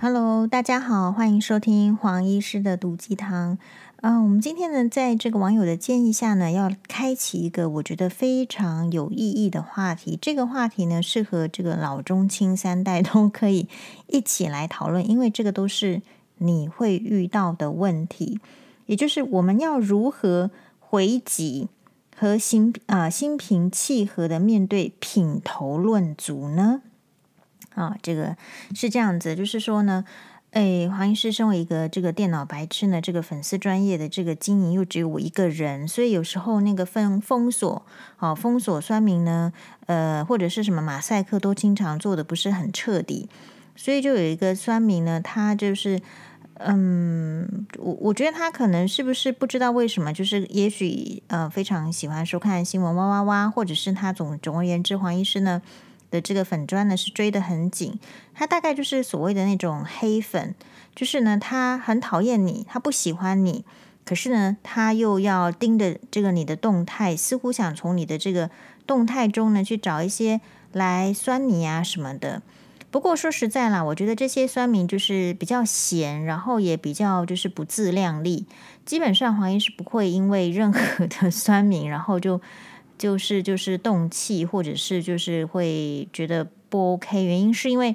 Hello，大家好，欢迎收听黄医师的毒鸡汤。嗯、我们今天呢，在这个网友的建议下呢，要开启一个我觉得非常有意义的话题。这个话题呢，适合这个老中青三代 都可以一起来讨论，因为这个都是你会遇到的问题。也就是我们要如何回击和心啊、心平气和的面对品头论足呢？啊，这个是这样子，就是说呢，哎，黄医师身为一个这个电脑白痴呢，这个粉丝专业的这个经营又只有我一个人，所以有时候那个封封锁，哦，封锁酸民呢，呃，或者是什么马赛克都经常做的不是很彻底，所以就有一个酸民呢，他就是，嗯，我我觉得他可能是不是不知道为什么，就是也许呃非常喜欢收看新闻哇哇哇，或者是他总总而言之，黄医师呢。的这个粉砖呢是追得很紧，他大概就是所谓的那种黑粉，就是呢他很讨厌你，他不喜欢你，可是呢他又要盯着这个你的动态，似乎想从你的这个动态中呢去找一些来酸你啊什么的。不过说实在啦，我觉得这些酸民就是比较闲，然后也比较就是不自量力，基本上黄英是不会因为任何的 酸民，然后就。就是就是动气，或者是就是会觉得不 OK，原因是因为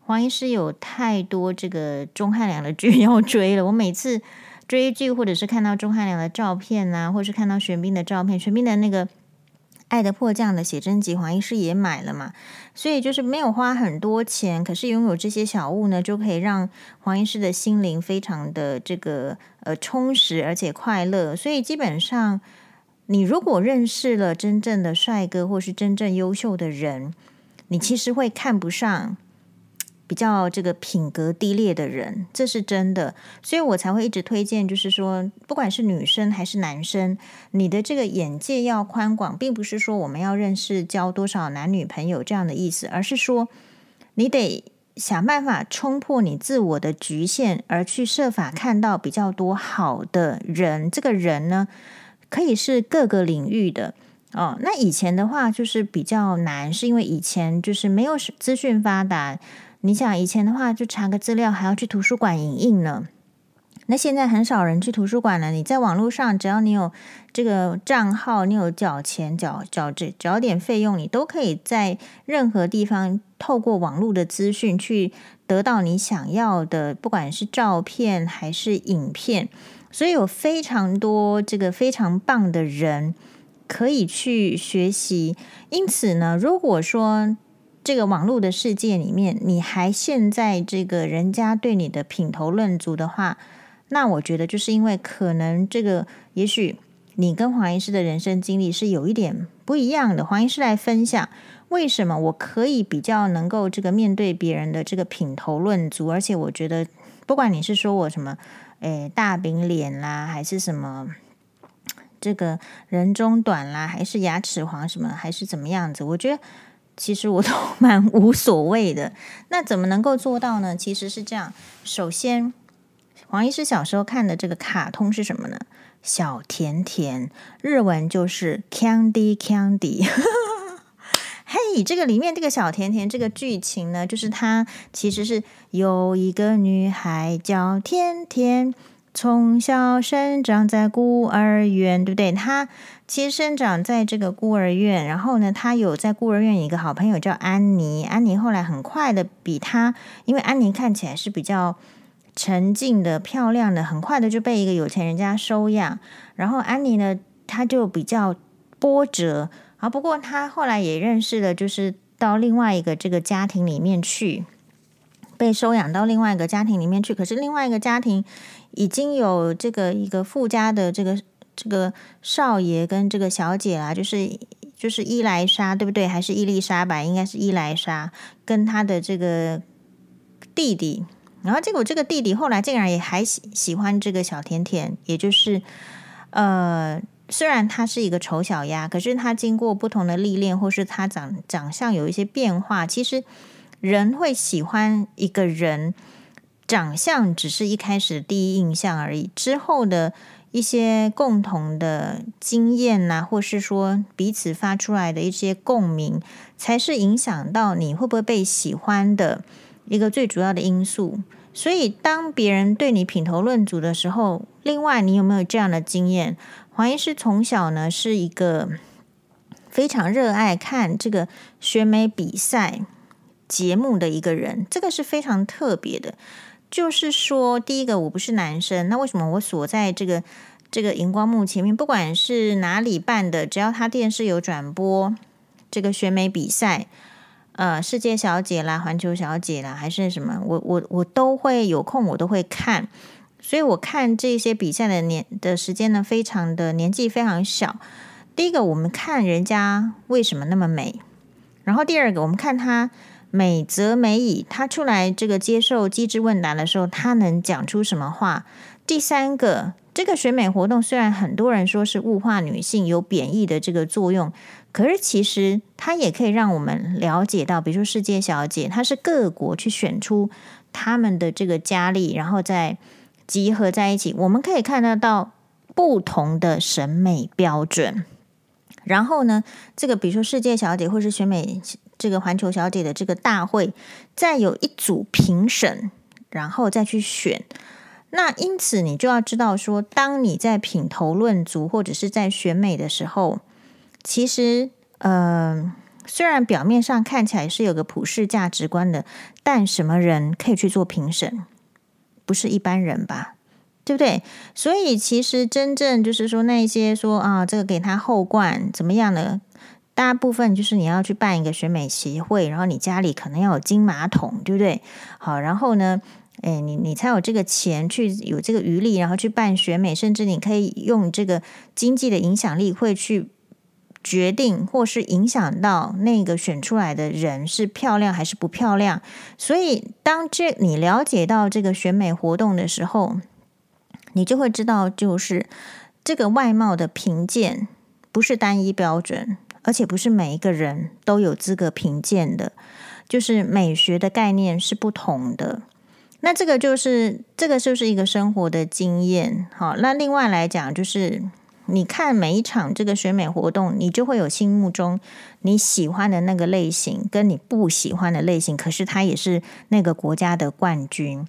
黄医师有太多这个钟汉良的剧 要追了。我每次追剧，或者是看到钟汉良的照片啊，或是看到玄彬的照片，玄彬的那个《爱的迫降》的写真集，黄医师也买了嘛。所以就是没有花很多钱，可是拥有这些小物呢，就可以让黄医师的心灵非常的这个呃充实而且快乐。所以基本上。你如果认识了真正的帅哥，或是真正优秀的人，你其实会看不上比较这个品格低劣的人，这是真的。所以我才会一直推荐，就是说，不管是女生还是男生，你的这个眼界要宽广，并不是说我们要认识交多少男女朋友这样的意思，而是说你得想办法冲破你自我的局限，而去设法看到比较多好的人。这个人呢，可以是各个领域的哦。那以前的话就是比较难，是因为以前就是没有资讯发达。你想以前的话，就查个资料还要去图书馆影印呢。那现在很少人去图书馆了。你在网络上，只要你有这个账号，你有缴钱缴缴这缴点费用，你都可以在任何地方透过网络的资讯去得到你想要的，不管是照片还是影片。所以有非常多这个非常棒的人可以去学习。因此呢，如果说这个网络的世界里面你还陷在这个人家对你的品头论足的话，那我觉得就是因为可能这个也许你跟黄医师的人生经历是有一点不一样的。黄医师来分享为什么我可以比较能够这个面对别人的这个品头论足，而且我觉得不管你是说我什么。诶，大饼脸啦，还是什么这个人中短啦，还是牙齿黄什么，还是怎么样子？我觉得其实我都 蛮无所谓的。那怎么能够做到呢？其实是这样：首先，黄医师小时候看的这个卡通是什么呢？小甜甜，日文就是 Candy Candy。嘿这个里面这个小甜甜这个剧情呢，就是她其实是有一个女孩叫甜甜，从小生长在孤儿院，对不对？她其实生长在这个孤儿院，然后呢，她有在孤儿院一个好朋友叫安妮。安妮后来很快的比她，因为安妮看起来是比较沉静的、漂亮的，很快的就被一个有钱人家收养。然后安妮呢，她就比较波折。啊，不过他后来也认识了，就是到另外一个这个家庭里面去，被收养到另外一个家庭里面去。可是另外一个家庭已经有这个一个富家的这个这个少爷跟这个小姐啦，就是就是伊莱莎，对不对？还是伊丽莎白？应该是伊莱莎跟他的这个弟弟。然后结果这个弟弟后来竟然也还喜喜欢这个小甜甜，也就是呃。虽然他是一个丑小鸭，可是他经过不同的历练，或是他长长相有一些变化，其实人会喜欢一个人，长相只是一开始第一印象而已。之后的一些共同的经验呐，或是说彼此发出来的一些共鸣，才是影响到你会不会被喜欢的一个最主要的因素。所以当别人对你品头论足的时候，另外你有没有这样的经验？黄医师从小呢是一个非常热爱看这个选美比赛节目的一个人，这个是非常特别的。就是说，第一个我不是男生，那为什么我锁在这个这个荧光幕前面？不管是哪里办的，只要他电视有转播这个选美比赛，呃，世界小姐啦、环球小姐啦，还是什么，我我我都会有空，我都会看。所以我看这些比赛的年的时间呢，非常的年纪非常小。第一个，我们看人家为什么那么美，然后第二个，我们看他美则美矣，他出来这个接受机智问答的时候，他能讲出什么话？第三个，这个选美活动虽然很多人说是物化女性，有贬义的这个作用，可是其实它也可以让我们了解到，比如说世界小姐，她是各国去选出他们的这个佳丽，然后再集合在一起，我们可以看得到不同的审美标准。然后呢，这个比如说世界小姐或是选美这个环球小姐的这个大会，再有一组评审，然后再去选。那因此你就要知道说，当你在品头论足或者是在选美的时候，其实呃，虽然表面上看起来是有个普世价值观的，但什么人可以去做评审？不是一般人吧？对不对？所以其实真正就是说，那些说啊，这个给他后冠怎么样的，大部分就是你要去办一个选美协会，然后你家里可能要有金马桶，对不对？好，然后呢，诶，你你才有这个钱去有这个余力，然后去办选美，甚至你可以用这个经济的影响力，会去决定或是影响到那个选出来的人是漂亮还是不漂亮。所以当这你了解到这个选美活动的时候，你就会知道，就是这个外貌的评鉴不是单一标准，而且不是每一个人都有资格评鉴的，就是美学的概念是不同的。那这个就是这个就是一个生活的经验。好，那另外来讲，就是你看每一场这个选美活动，你就会有心目中你喜欢的那个类型，跟你不喜欢的类型，可是他也是那个国家的冠军。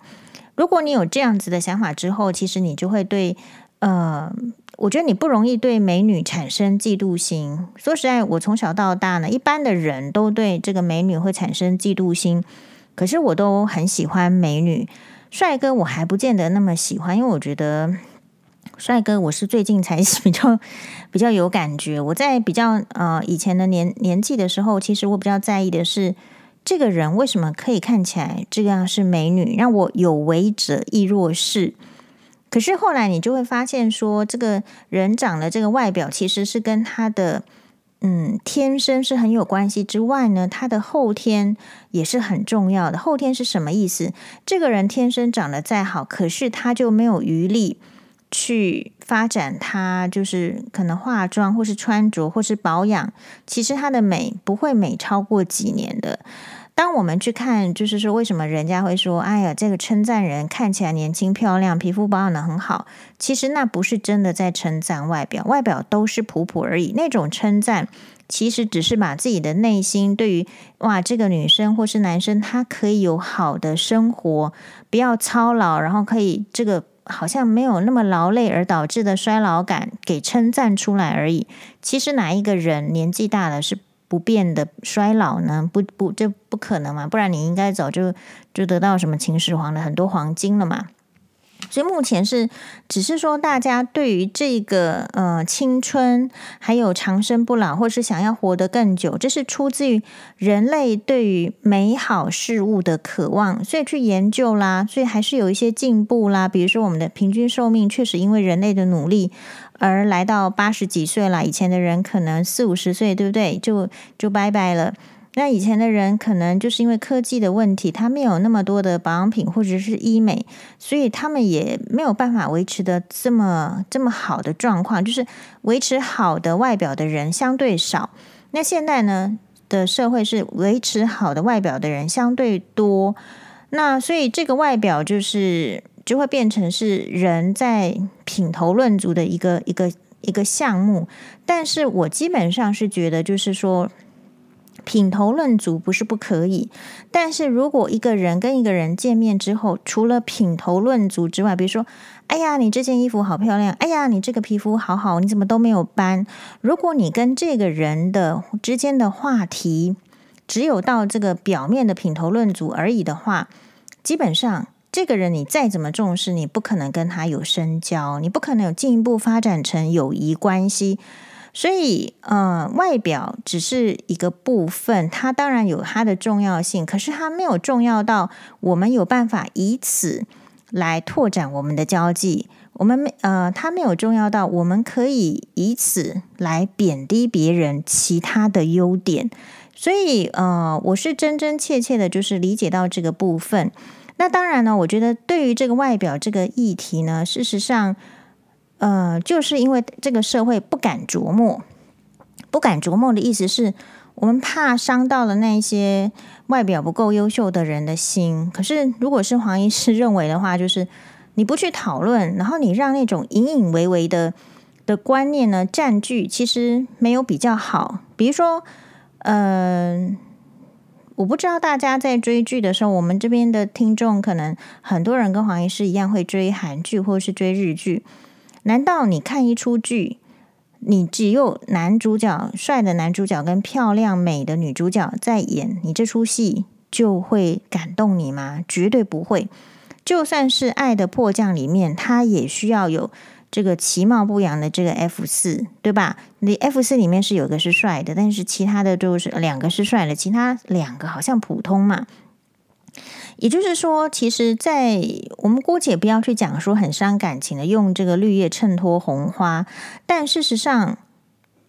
如果你有这样子的想法之后，其实你就会对，呃，我觉得你不容易对美女产生嫉妒心。说实在，我从小到大呢，一般的人都对这个美女会产生嫉妒心，可是我都很喜欢美女，帅哥我还不见得那么喜欢，因为我觉得帅哥我是最近才 比较比较有感觉。我在比较呃以前的年年纪的时候，其实我比较在意的是。这个人为什么可以看起来这样是美女，让我有为者亦若是？可是后来你就会发现说，这个人长的这个外表其实是跟他的嗯天生是很有关系之外呢，他的后天也是很重要的。后天是什么意思？这个人天生长得再好，可是他就没有余力去发展她就是可能化妆或是穿着或是保养，其实她的美不会美超过几年的。当我们去看，就是说，为什么人家会说，哎呀，这个称赞人看起来年轻漂亮，皮肤保养得很好，其实那不是真的在称赞外表，外表都是普普而已。那种称赞，其实只是把自己的内心对于哇，这个女生或是男生，他可以有好的生活，不要操劳，然后可以这个好像没有那么劳累而导致的衰老感，给称赞出来而已。其实哪一个人年纪大了是？不变的衰老呢？不不，这不可能嘛！不然你应该早就就得到什么秦始皇的很多黄金了嘛。所以目前是只是说，大家对于这个呃青春，还有长生不老，或是想要活得更久，这是出自于人类对于美好事物的渴望，所以去研究啦。所以还是有一些进步啦。比如说，我们的平均寿命确实因为人类的努力而来到八十几岁了。以前的人可能四五十岁，对不对？就就拜拜了。那以前的人可能就是因为科技的问题，他没有那么多的保养品或者是医美，所以他们也没有办法维持的这么这么好的状况，就是维持好的外表的人相对少。那现在呢的社会是维持好的外表的人相对多，那所以这个外表就是就会变成是人在品头论足的一个一个一个项目。但是我基本上是觉得，就是说。品头论足不是不可以，但是如果一个人跟一个人见面之后，除了品头论足之外，比如说，哎呀，你这件衣服好漂亮，哎呀，你这个皮肤好好，你怎么都没有斑？如果你跟这个人的之间的话题只有到这个表面的品头论足而已的话，基本上这个人你再怎么重视，你不可能跟他有深交，你不可能有进一步发展成友谊关系。所以，呃，外表只是一个部分，它当然有它的重要性，可是它没有重要到我们有办法以此来拓展我们的交际。我们没，呃，它没有重要到我们可以以此来贬低别人其他的优点。所以，呃，我是真真切切的，就是理解到这个部分。那当然呢，我觉得对于这个外表这个议题呢，事实上。呃，就是因为这个社会不敢琢磨，不敢琢磨的意思是我们怕伤到了那些外表不够优秀的人的心。可是，如果是黄医师认为的话，就是你不去讨论，然后你让那种隐隐微微的的观念呢占据，其实没有比较好。比如说，嗯、呃，我不知道大家在追剧的时候，我们这边的听众可能很多人跟黄医师一样会追韩剧或者是追日剧。难道你看一出剧，你只有男主角帅的男主角跟漂亮美的女主角在演，你这出戏就会感动你吗？绝对不会。就算是《爱的迫降》里面，他也需要有这个其貌不扬的这个 F 四，对吧？你 F 四里面是有个是帅的，但是其他的都是两个是帅的，其他两个好像普通嘛。也就是说，其实，在我们姑且不要去讲说很伤感情的，用这个绿叶衬托红花，但事实上，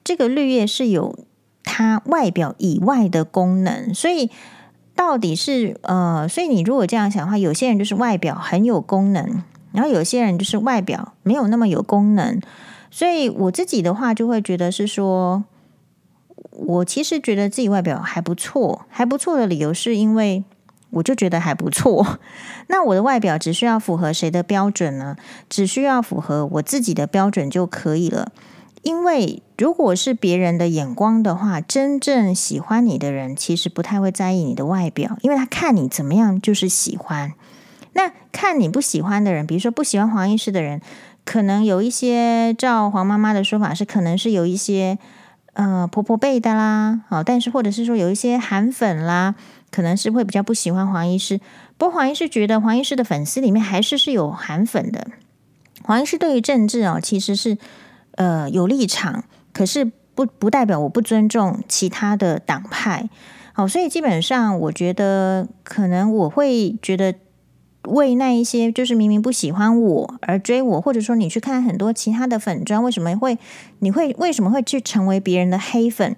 这个绿叶是有它外表以外的功能。所以，到底是呃，所以你如果这样想的话，有些人就是外表很有功能，然后有些人就是外表没有那么有功能。所以我自己的话，就会觉得是说，我其实觉得自己外表还不错，还不错的理由是因为。我就觉得还不错。那我的外表只需要符合谁的标准呢？只需要符合我自己的标准就可以了。因为如果是别人的眼光的话，真正喜欢你的人其实不太会在意你的外表，因为他看你怎么样就是喜欢。那看你不喜欢的人，比如说不喜欢黄医师的人，可能有一些照黄妈妈的说法是，可能是有一些呃婆婆辈的啦，好，但是或者是说有一些韩粉啦。可能是会比较不喜欢黄医师，不过黄医师觉得黄医师的粉丝里面还是是有韩粉的。黄医师对于政治哦，其实是呃有立场，可是不不代表我不尊重其他的党派。好，所以基本上我觉得可能我会觉得为那一些就是明明不喜欢我而追我，或者说你去看很多其他的粉专，为什么会你会为什么会去成为别人的黑粉？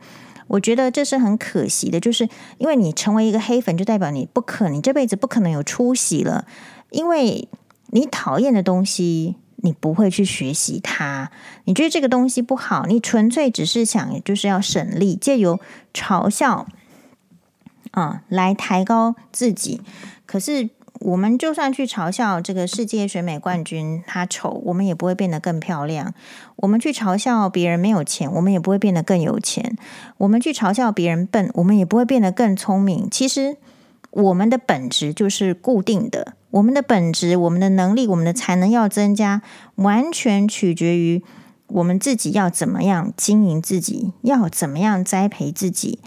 我觉得这是很可惜的，就是因为你成为一个黑粉，就代表你不可，你这辈子不可能有出息了。因为你讨厌的东西，你不会去学习它。你觉得这个东西不好，你纯粹只是想就是要省力，借由嘲笑啊来抬高自己。可是。我们就算去嘲笑这个世界选美冠军他丑，我们也不会变得更漂亮；我们去嘲笑别人没有钱，我们也不会变得更有钱；我们去嘲笑别人笨，我们也不会变得更聪明。其实，我们的本质就是固定的，我们的本质、我们的能力、我们的才能要增加，完全取决于我们自己要怎么样经营自己，要怎么样栽培自己。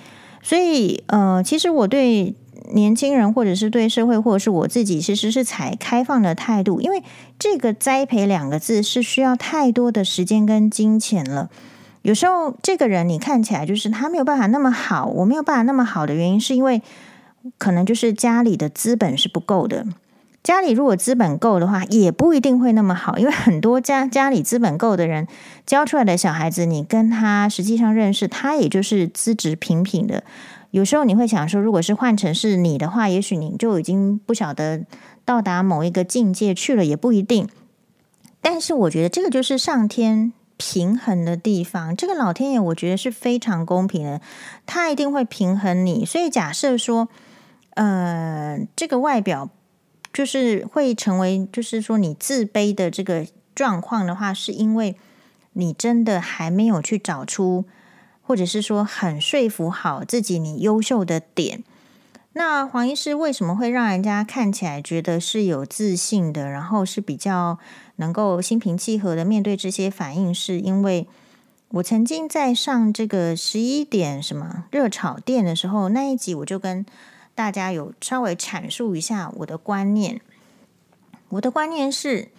所以，呃，其实我对。年轻人，或者是对社会，或者是我自己，其实是采开放的态度，因为这个“栽培”两个字是需要太多的时间跟金钱了。有时候，这个人你看起来就是他没有办法那么好，我没有办法那么好的原因，是因为可能就是家里的资本是不够的。家里如果资本够的话，也不一定会那么好，因为很多家家里资本够的人教出来的小孩子，你跟他实际上认识，他也就是资质平平的。有时候你会想说，如果是换成是你的话，也许你就已经不晓得到达某一个境界去了，也不一定。但是我觉得这个就是上天平衡的地方，这个老天爷我觉得是非常公平的，他一定会平衡你。所以假设说，呃，这个外表就是会成为，就是说你自卑的这个状况的话，是因为你真的还没有去找出。或者是说很说服好自己你优秀的点。那黄医师为什么会让人家看起来觉得是有自信的，然后是比较能够心平气和的面对这些反应？是因为我曾经在上这个十一点什么热炒店的时候，那一集我就跟大家有稍微阐述一下我的观念。我的观念是。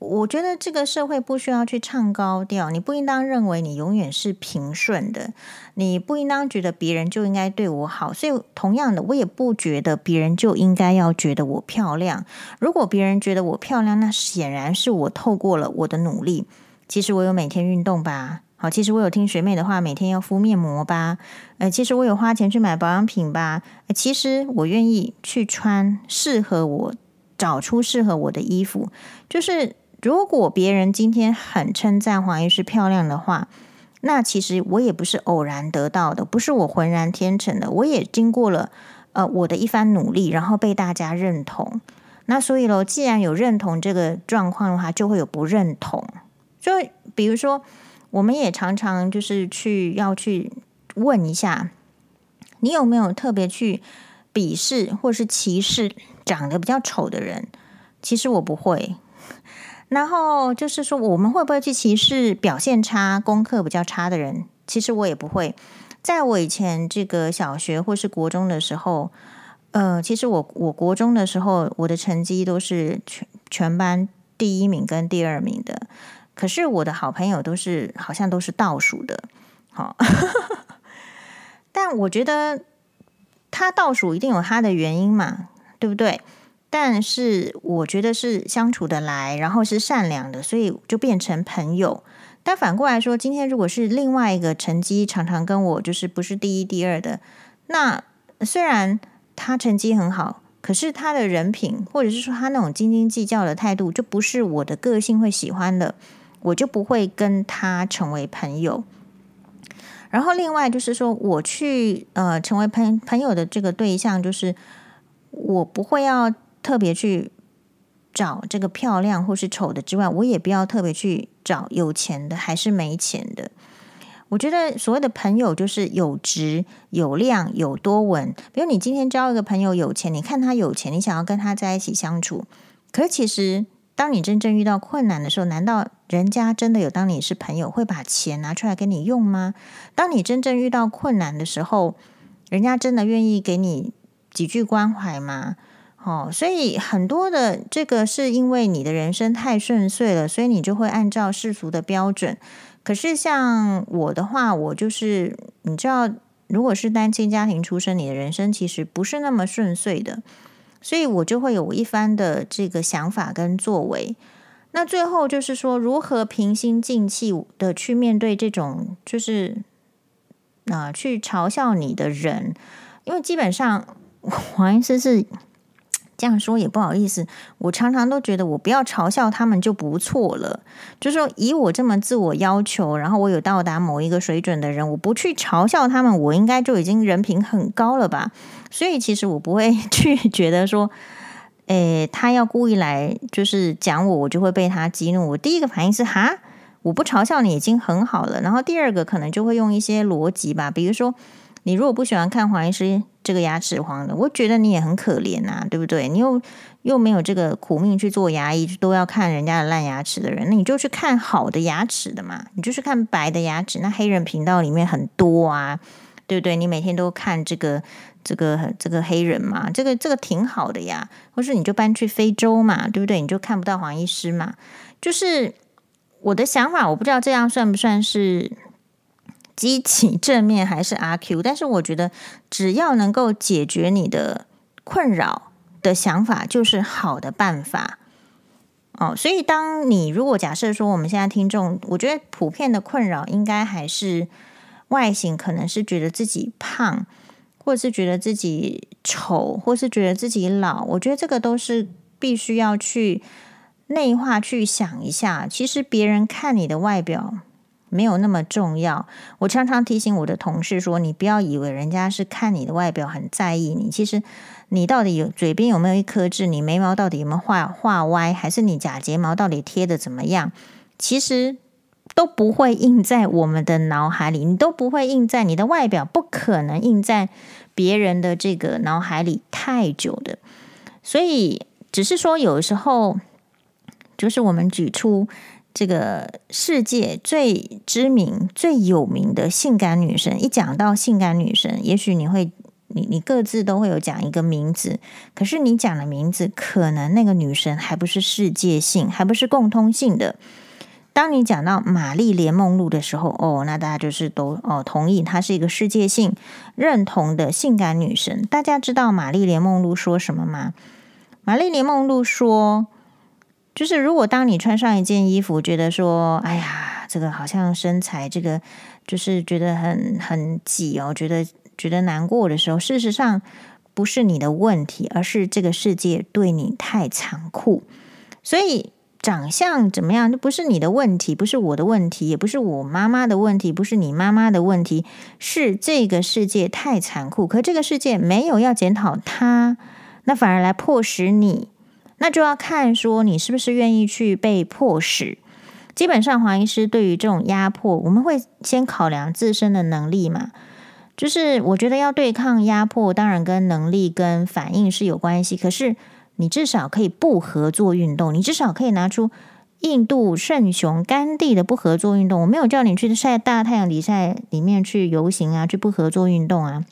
我觉得这个社会不需要去唱高调，你不应当认为你永远是平顺的，你不应当觉得别人就应该对我好，所以同样的，我也不觉得别人就应该要觉得我漂亮。如果别人觉得我漂亮，那显然是我透过了我的努力。其实我有每天运动吧，好，其实我有听学妹的话，每天要敷面膜吧，呃，其实我有花钱去买保养品吧，其实我愿意去穿适合我，找出适合我的衣服，就是。如果别人今天很称赞黄医师漂亮的话，那其实我也不是偶然得到的，不是我浑然天成的，我也经过了呃我的一番努力，然后被大家认同。那所以喽，既然有认同这个状况的话，就会有不认同。就比如说，我们也常常就是去要去问一下，你有没有特别去鄙视或是歧视长得比较丑的人？其实我不会。然后就是说，我们会不会去歧视表现差、功课比较差的人？其实我也不会。在我以前这个小学或是国中的时候，呃，其实我我国中的时候，我的成绩都是全全班第一名跟第二名的。可是我的好朋友都是好像都是倒数的。好，但我觉得他倒数一定有他的原因嘛，对不对？但是我觉得是相处得来，然后是善良的，所以就变成朋友。但反过来说，今天如果是另外一个成绩常常跟我就是不是第一、第二的，那虽然他成绩很好，可是他的人品或者是说他那种斤斤计较的态度，就不是我的个性会喜欢的，我就不会跟他成为朋友。然后另外就是说，我去呃成为朋朋友的这个对象，就是我不会要。特别去找这个漂亮或是丑的之外，我也不要特别去找有钱的还是没钱的。我觉得所谓的朋友就是有值、有量、有多稳。比如你今天交一个朋友有钱，你看他有钱，你想要跟他在一起相处。可是其实，当你真正遇到困难的时候，难道人家真的有当你是朋友会把钱拿出来给你用吗？当你真正遇到困难的时候，人家真的愿意给你几句关怀吗？哦，所以很多的这个是因为你的人生太顺遂了，所以你就会按照世俗的标准。可是像我的话，我就是你知道，如果是单亲家庭出身，你的人生其实不是那么顺遂的，所以我就会有一番的这个想法跟作为。那最后就是说，如何平心静气的去面对这种就是啊、去嘲笑你的人，因为基本上 黄医师是。这样说也不好意思，我常常都觉得我不要嘲笑他们就不错了。就是说，以我这么自我要求，然后我有到达某一个水准的人，我不去嘲笑他们，我应该就已经人品很高了吧？所以其实我不会 去觉得说，诶，他要故意来就是讲我，我就会被他激怒。我第一个反应是哈，我不嘲笑你已经很好了。然后第二个可能就会用一些逻辑吧，比如说。你如果不喜欢看黄医师这个牙齿黄的，我觉得你也很可怜呐，对不对？你又又没有这个苦命去做牙医，都要看人家的烂牙齿的人，那你就去看好的牙齿的嘛，你就去看白的牙齿。那黑人频道里面很多啊，对不对？你每天都看这个这个这个黑人嘛，这个这个挺好的呀。或是你就搬去非洲嘛，对不对？你就看不到黄医师嘛。就是我的想法，我不知道这样算不算是。积极正面还是阿 Q，但是我觉得只要能够解决你的困扰的想法，就是好的办法。哦，所以当你如果假设说我们现在听众，我觉得普遍的困扰应该还是外形，可能是觉得自己胖，或是觉得自己丑，或是觉得自己老。我觉得这个都是必须要去内化去想一下。其实别人看你的外表。没有那么重要。我常常提醒我的同事说：“你不要以为人家是看你的外表很在意你，其实你到底有嘴边有没有一颗痣？你眉毛到底有没有画画歪？还是你假睫毛到底贴的怎么样？其实都不会印在我们的脑海里，你都不会印在你的外表，不可能印在别人的这个脑海里太久的。所以，只是说有时候，就是我们举出这个世界最知名、最有名的性感女神，一讲到性感女神，也许你会。你你各自都会有讲一个名字，可是你讲的名字，可能那个女神还不是世界性，还不是共通性的。当你讲到玛丽莲梦露的时候，哦，那大家就是都哦同意她是一个世界性认同的性感女神。大家知道玛丽莲梦露说什么吗？玛丽莲梦露说，就是如果当你穿上一件衣服，觉得说，哎呀，这个好像身材这个就是觉得很很挤哦，觉得。觉得难过的时候，事实上不是你的问题，而是这个世界对你太残酷。所以长相怎么样，那不是你的问题，不是我的问题，也不是我妈妈的问题，不是你妈妈的问题，是这个世界太残酷。可这个世界没有要检讨它，那反而来迫使你，那就要看说你是不是愿意去被迫使。基本上，黄医师对于这种压迫，我们会先考量自身的能力嘛。就是我觉得要对抗压迫，当然跟能力跟反应是有关系。可是你至少可以不合作运动，你至少可以拿出印度圣雄甘地的不合作运动。我没有叫你去晒大太阳底下里面去游行啊，去不合作运动啊。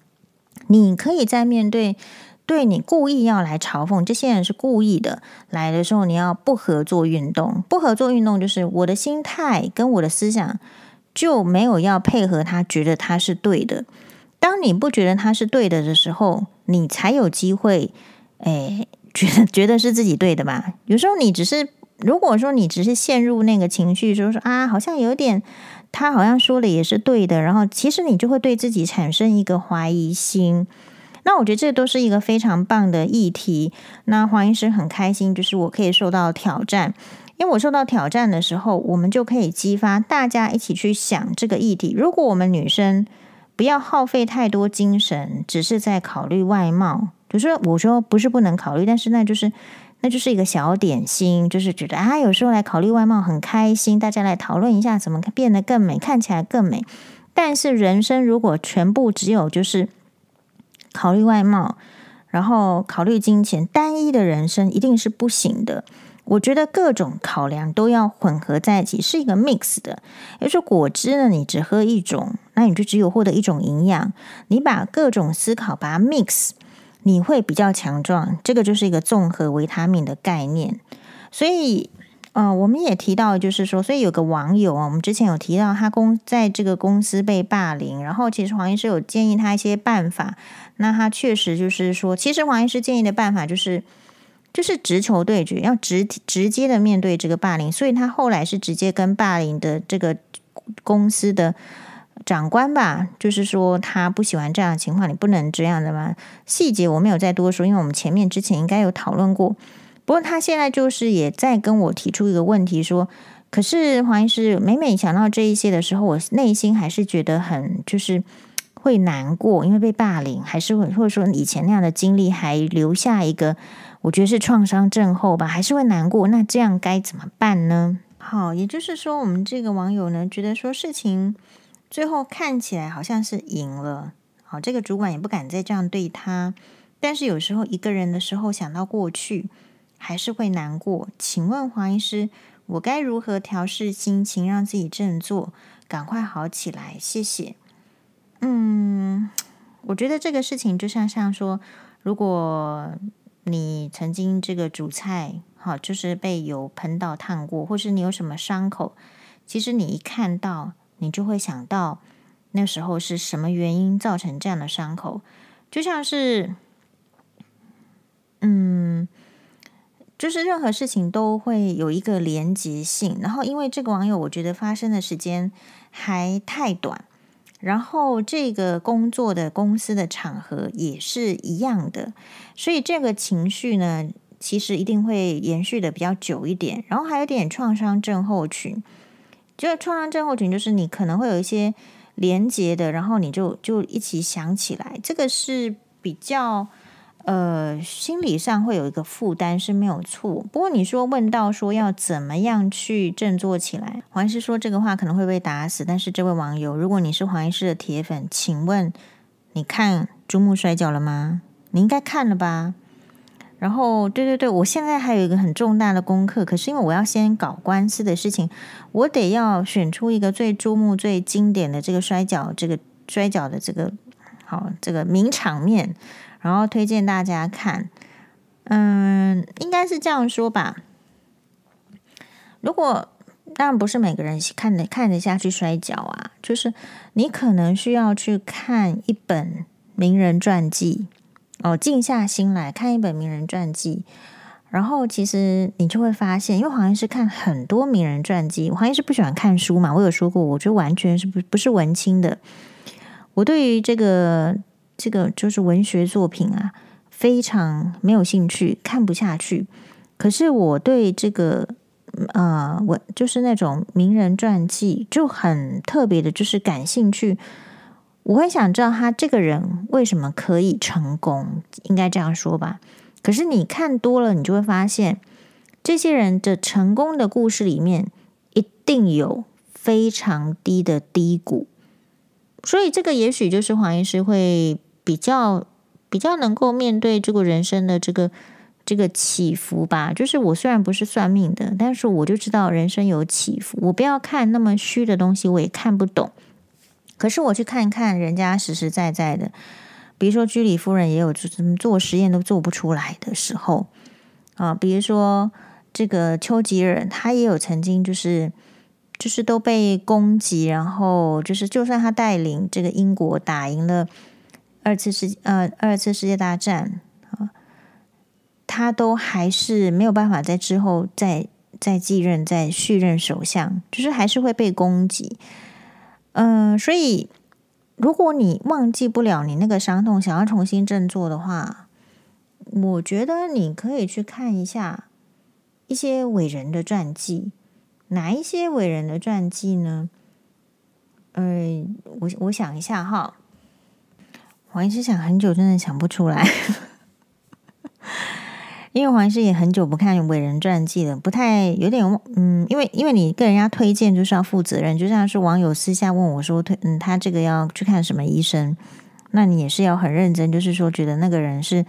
你可以在面对对你故意要来嘲讽这些人是故意的来的时候，你要不合作运动。不合作运动就是我的心态跟我的思想就没有要配合他，觉得他是对的。当你不觉得他是对的的时候，你才有机会，哎，觉得觉得是自己对的吧？有时候你只是，如果说你只是陷入那个情绪，说说啊，好像有点，他好像说的也是对的，然后其实你就会对自己产生一个怀疑心。那我觉得这都是一个非常棒的议题。那黄医师很开心，就是我可以受到挑战，因为我受到挑战的时候，我们就可以激发大家一起去想这个议题。如果我们女生，不要耗费太多精神，只是在考虑外貌。就是我说不是不能考虑，但是那就是那就是一个小点心，就是觉得啊，有时候来考虑外貌很开心，大家来讨论一下怎么变得更美，看起来更美。但是人生如果全部只有就是考虑外貌，然后考虑金钱，单一的人生一定是不行的。我觉得各种考量都要混合在一起，是一个 mix 的。也就是果汁呢，你只喝一种，那你就只有获得一种营养。你把各种思考把它 mix，你会比较强壮。这个就是一个综合维他命的概念。所以，呃，我们也提到，就是说，所以有个网友啊，我们之前有提到他公在这个公司被霸凌，然后其实黄医师有建议他一些办法。那他确实就是说，其实黄医师建议的办法就是。就是直球对决，要直直接的面对这个霸凌，所以他后来是直接跟霸凌的这个公司的长官吧，就是说他不喜欢这样的情况，你不能这样的吗？细节我没有再多说，因为我们前面之前应该有讨论过。不过他现在就是也在跟我提出一个问题，说，可是黄医师每每想到这一些的时候，我内心还是觉得很就是会难过，因为被霸凌，还是会或者说以前那样的经历还留下一个。我觉得是创伤症候吧，还是会难过。那这样该怎么办呢？好，也就是说，我们这个网友呢，觉得说事情最后看起来好像是赢了。好，这个主管也不敢再这样对他。但是有时候一个人的时候想到过去，还是会难过。请问黄医师，我该如何调试心情，让自己振作，赶快好起来？谢谢。嗯，我觉得这个事情就像像说，如果。你曾经这个煮菜，好，就是被油喷到烫过，或是你有什么伤口，其实你一看到，你就会想到那时候是什么原因造成这样的伤口，就像是，嗯，就是任何事情都会有一个连结性，然后因为这个网友，我觉得发生的时间还太短。然后这个工作的公司的场合也是一样的，所以这个情绪呢，其实一定会延续的比较久一点。然后还有点创伤症候群，就是创伤症候群就是你可能会有一些连结的，然后你就就一起想起来，这个是比较呃，心理上会有一个负担是没有错。不过你说问到说要怎么样去振作起来，黄医师说这个话可能会被打死。但是这位网友，如果你是黄医师的铁粉，请问你看珠穆摔跤了吗？你应该看了吧？然后，对对对，我现在还有一个很重大的功课，可是因为我要先搞官司的事情，我得要选出一个最注目、最经典的这个摔跤，这个摔跤的这个好这个名场面。然后推荐大家看，嗯，应该是这样说吧。如果当然不是每个人看得看得下去摔跤啊，就是你可能需要去看一本名人传记哦，静下心来看一本名人传记，然后其实你就会发现，因为黄医师看很多名人传记，黄医师不喜欢看书嘛，我有说过，我就完全是不不是文青的，我对于这个。这个就是文学作品啊，非常没有兴趣，看不下去。可是我对这个，呃，我就是那种名人传记就很特别的，就是感兴趣。我会想知道他这个人为什么可以成功，应该这样说吧。可是你看多了，你就会发现，这些人的成功的故事里面，一定有非常低的低谷。所以这个也许就是黄医师会。比较比较能够面对这个人生的这个这个起伏吧。就是我虽然不是算命的，但是我就知道人生有起伏。我不要看那么虚的东西，我也看不懂。可是我去看看人家实实在在的，比如说居里夫人也有做做实验都做不出来的时候啊。比如说这个丘吉尔，他也有曾经就是就是都被攻击，然后就是就算他带领这个英国打赢了。二次世呃二次世界大战啊，他都还是没有办法在之后再再继任再续任首相，就是还是会被攻击。嗯、所以如果你忘记不了你那个伤痛，想要重新振作的话，我觉得你可以去看一下一些伟人的传记。哪一些伟人的传记呢？呃，我我想一下哈。黄医师想很久，真的想不出来，因为黄医师也很久不看伟人传记了，不太有点嗯，因为因为你跟人家推荐就是要负责任，就像是网友私下问我说推嗯，他这个要去看什么医生，那你也是要很认真，就是说觉得那个人是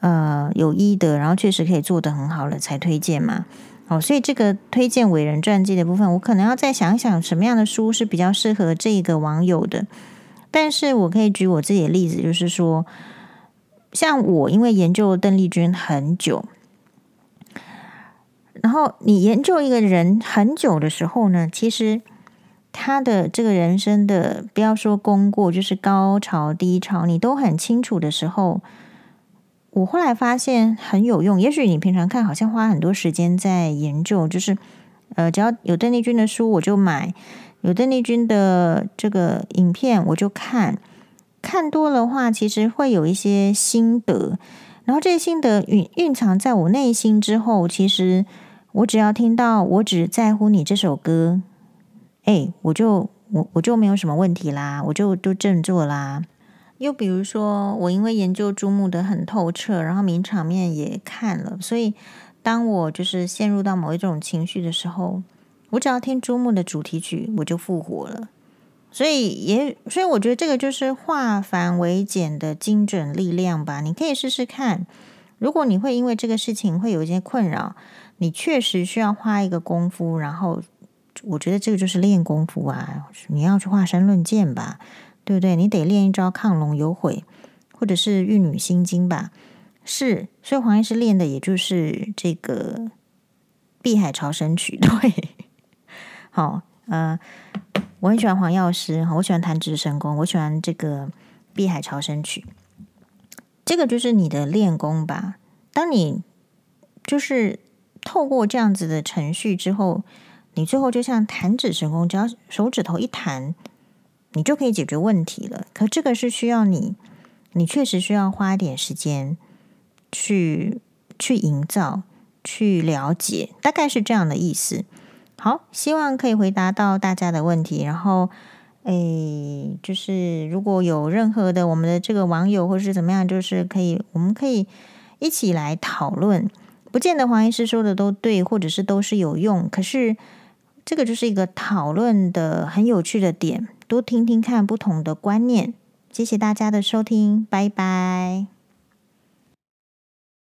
呃有医德，然后确实可以做得很好了才推荐嘛。哦，所以这个推荐伟人传记的部分，我可能要再想一想什么样的书是比较适合这个网友的。但是我可以举我自己的例子，就是说，像我因为研究邓丽君很久，然后你研究一个人很久的时候呢，其实他的这个人生的不要说功过，就是高潮低潮，你都很清楚的时候，我后来发现很有用。也许你平常看好像花很多时间在研究，就是呃，只要有邓丽君的书我就买。有邓丽君的这个影片，我就看，看多了话，其实会有一些心得。然后这些心得蕴蕴藏在我内心之后，其实我只要听到“我只在乎你”这首歌，哎，我就我我就没有什么问题啦，我就都振作啦。又比如说，我因为研究珠穆的很透彻，然后名场面也看了，所以当我就是陷入到某一种情绪的时候。我只要听珠穆的主题曲，我就复活了。所以也，所以我觉得这个就是化繁为简的精准力量吧。你可以试试看。如果你会因为这个事情会有一些困扰，你确实需要花一个功夫。然后，我觉得这个就是练功夫啊。你要去华山论剑吧，对不对？你得练一招亢龙有悔，或者是玉女心经吧。是，所以黄医师练的也就是这个碧海潮生曲，对。好，呃，我很喜欢黄药师，我喜欢弹指神功，我喜欢这个《碧海潮生曲》，这个就是你的练功吧。当你就是透过这样子的程序之后，你最后就像弹指神功，只要手指头一弹，你就可以解决问题了。可这个是需要你，你确实需要花一点时间去去营造、去了解，大概是这样的意思。好，希望可以回答到大家的问题。然后，诶，就是如果有任何的我们的这个网友或是怎么样，就是可以，我们可以一起来讨论。不见得黄医师说的都对，或者是都是有用，可是这个就是一个讨论的很有趣的点，多听听看不同的观念。谢谢大家的收听，拜拜。